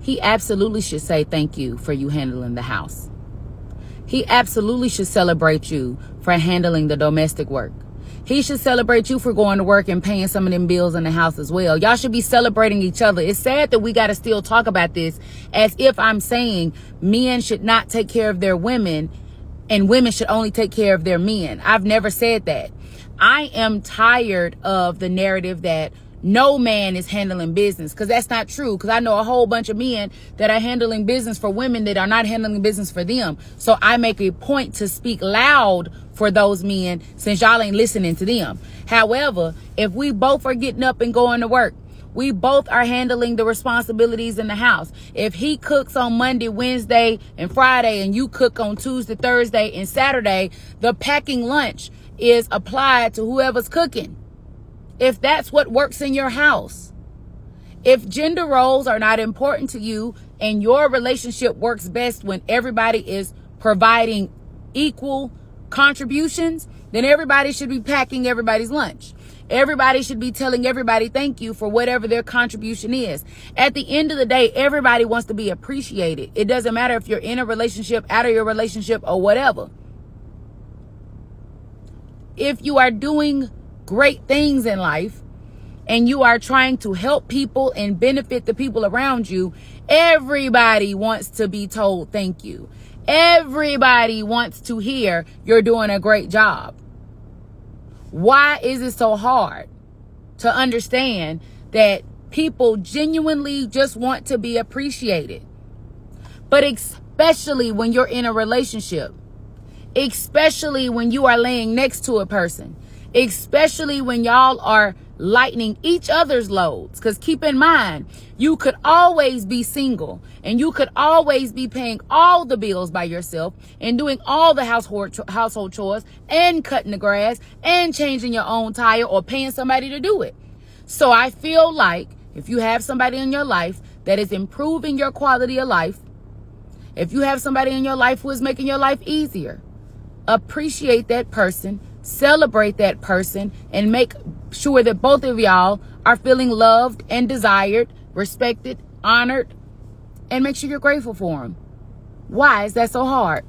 he absolutely should say thank you for you handling the house. He absolutely should celebrate you for handling the domestic work. He should celebrate you for going to work and paying some of them bills in the house as well. Y'all should be celebrating each other. It's sad that we got to still talk about this as if I'm saying men should not take care of their women and women should only take care of their men. I've never said that. I am tired of the narrative that no man is handling business because that's not true because i know a whole bunch of men that are handling business for women that are not handling business for them. So i make a point to speak loud for those men since y'all ain't listening to them. However if we both are getting up and going to work we both are handling the responsibilities in the house. If he cooks on Monday, Wednesday, and Friday, and you cook on Tuesday, Thursday, and Saturday, the packing lunch is applied to whoever's cooking if that's what works in your house. If gender roles are not important to you and your relationship works best when everybody is providing equal contributions, then everybody should be packing everybody's lunch. Everybody should be telling everybody thank you for whatever their contribution is. At the end of the day, everybody wants to be appreciated. It doesn't matter if you're in a relationship, out of your relationship, or whatever. If you are doing great things in life and you are trying to help people and benefit the people around you, everybody wants to be told thank you. Everybody wants to hear you're doing a great job. Why is it so hard to understand that people genuinely just want to be appreciated? But especially when you're in a relationship, especially when you are laying next to a person, especially when y'all are lightening each other's loads. Because keep in mind, you could always be single and you could always be paying all the bills by yourself and doing all the household, household chores and cutting the grass and changing your own tire or paying somebody to do it. So I feel like if you have somebody in your life that is improving your quality of life, if you have somebody in your life who is making your life easier, appreciate that person celebrate that person and make sure that both of y'all are feeling loved and desired, respected, honored, and make sure you're grateful for them. Why is that so hard?